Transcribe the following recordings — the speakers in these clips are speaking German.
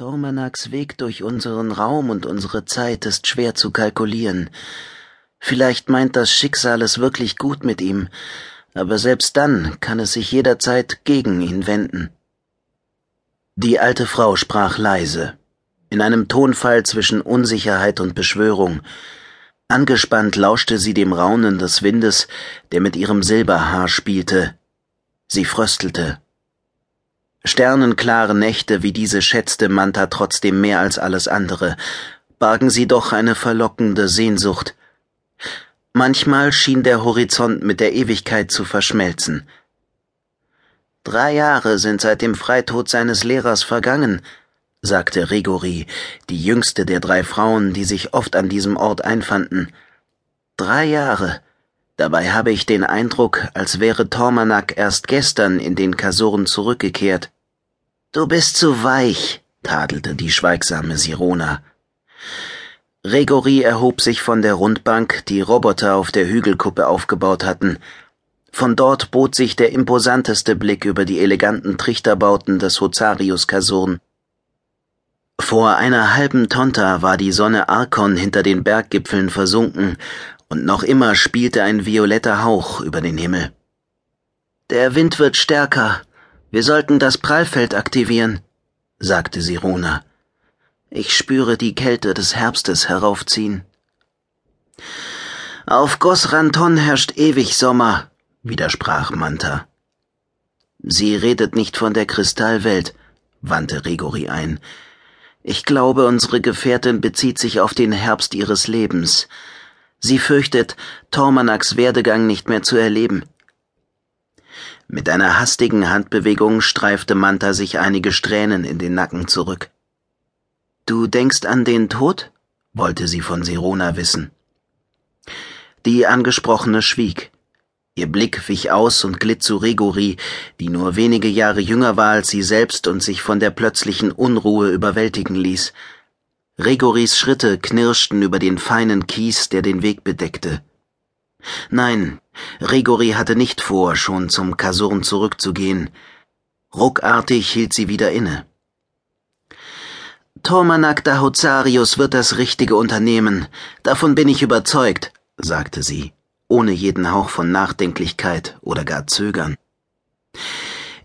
Tormanaks Weg durch unseren Raum und unsere Zeit ist schwer zu kalkulieren. Vielleicht meint das Schicksal es wirklich gut mit ihm, aber selbst dann kann es sich jederzeit gegen ihn wenden. Die alte Frau sprach leise, in einem Tonfall zwischen Unsicherheit und Beschwörung. Angespannt lauschte sie dem Raunen des Windes, der mit ihrem Silberhaar spielte. Sie fröstelte. Sternenklare Nächte wie diese schätzte Manta trotzdem mehr als alles andere, bargen sie doch eine verlockende Sehnsucht. Manchmal schien der Horizont mit der Ewigkeit zu verschmelzen. Drei Jahre sind seit dem Freitod seines Lehrers vergangen, sagte Rigori, die jüngste der drei Frauen, die sich oft an diesem Ort einfanden. Drei Jahre. Dabei habe ich den Eindruck, als wäre Tormanak erst gestern in den Kasuren zurückgekehrt. Du bist zu weich, tadelte die schweigsame Sirona. Regori erhob sich von der Rundbank, die Roboter auf der Hügelkuppe aufgebaut hatten. Von dort bot sich der imposanteste Blick über die eleganten Trichterbauten des Hozarius-Kasurn. Vor einer halben Tonta war die Sonne Arkon hinter den Berggipfeln versunken, und noch immer spielte ein violetter Hauch über den Himmel. Der Wind wird stärker. Wir sollten das Prallfeld aktivieren, sagte Sirona. Ich spüre die Kälte des Herbstes heraufziehen. Auf Gosranton herrscht ewig Sommer, widersprach Manta. Sie redet nicht von der Kristallwelt, wandte Rigori ein. Ich glaube, unsere Gefährtin bezieht sich auf den Herbst ihres Lebens. Sie fürchtet, Tormanaks Werdegang nicht mehr zu erleben. Mit einer hastigen Handbewegung streifte Manta sich einige Strähnen in den Nacken zurück. Du denkst an den Tod? wollte sie von Serona wissen. Die Angesprochene schwieg. Ihr Blick wich aus und glitt zu Regori, die nur wenige Jahre jünger war als sie selbst und sich von der plötzlichen Unruhe überwältigen ließ. Regoris Schritte knirschten über den feinen Kies, der den Weg bedeckte. Nein, Regori hatte nicht vor, schon zum Kasurn zurückzugehen. Ruckartig hielt sie wieder inne. Tormanak Dahozarius wird das Richtige unternehmen, davon bin ich überzeugt, sagte sie, ohne jeden Hauch von Nachdenklichkeit oder gar Zögern.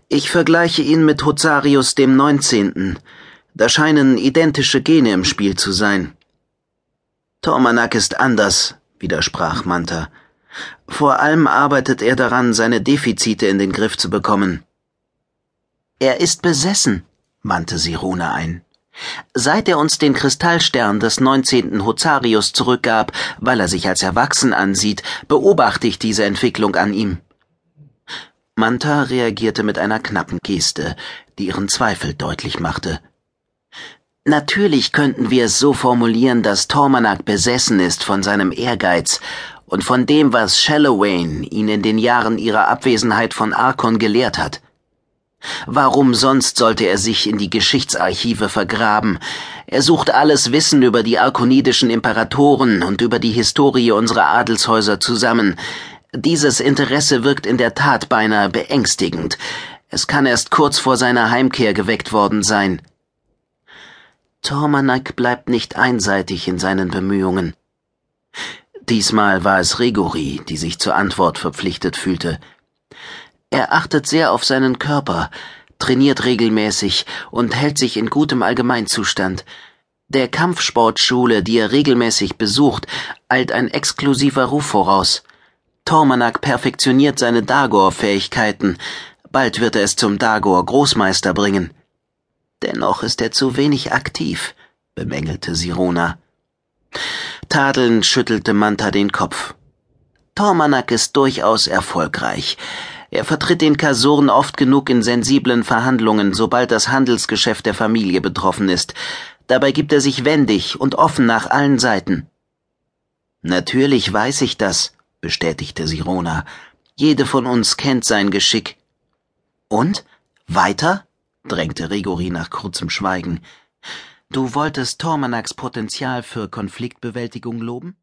Ich vergleiche ihn mit Hozarius dem Neunzehnten. Da scheinen identische Gene im Spiel zu sein. Tormanak ist anders, widersprach Manta. Vor allem arbeitet er daran, seine Defizite in den Griff zu bekommen. Er ist besessen, wandte Sirona ein. Seit er uns den Kristallstern des neunzehnten Hozarius zurückgab, weil er sich als erwachsen ansieht, beobachte ich diese Entwicklung an ihm. Manta reagierte mit einer knappen Geste, die ihren Zweifel deutlich machte. Natürlich könnten wir es so formulieren, dass Tormanak besessen ist von seinem Ehrgeiz und von dem, was Shallowain ihn in den Jahren ihrer Abwesenheit von Arkon gelehrt hat. Warum sonst sollte er sich in die Geschichtsarchive vergraben? Er sucht alles Wissen über die arkonidischen Imperatoren und über die Historie unserer Adelshäuser zusammen. Dieses Interesse wirkt in der Tat beinahe beängstigend. Es kann erst kurz vor seiner Heimkehr geweckt worden sein. Tormanak bleibt nicht einseitig in seinen Bemühungen. Diesmal war es Regori, die sich zur Antwort verpflichtet fühlte. Er achtet sehr auf seinen Körper, trainiert regelmäßig und hält sich in gutem Allgemeinzustand. Der Kampfsportschule, die er regelmäßig besucht, eilt ein exklusiver Ruf voraus. Tormanak perfektioniert seine Dagor-Fähigkeiten. Bald wird er es zum Dagor-Großmeister bringen. Dennoch ist er zu wenig aktiv, bemängelte Sirona. Tadelnd schüttelte Manta den Kopf. Tormanak ist durchaus erfolgreich. Er vertritt den Kasuren oft genug in sensiblen Verhandlungen, sobald das Handelsgeschäft der Familie betroffen ist. Dabei gibt er sich wendig und offen nach allen Seiten. Natürlich weiß ich das, bestätigte Sirona. Jede von uns kennt sein Geschick. Und? Weiter? Drängte Rigori nach kurzem Schweigen. Du wolltest Tormanaks Potenzial für Konfliktbewältigung loben?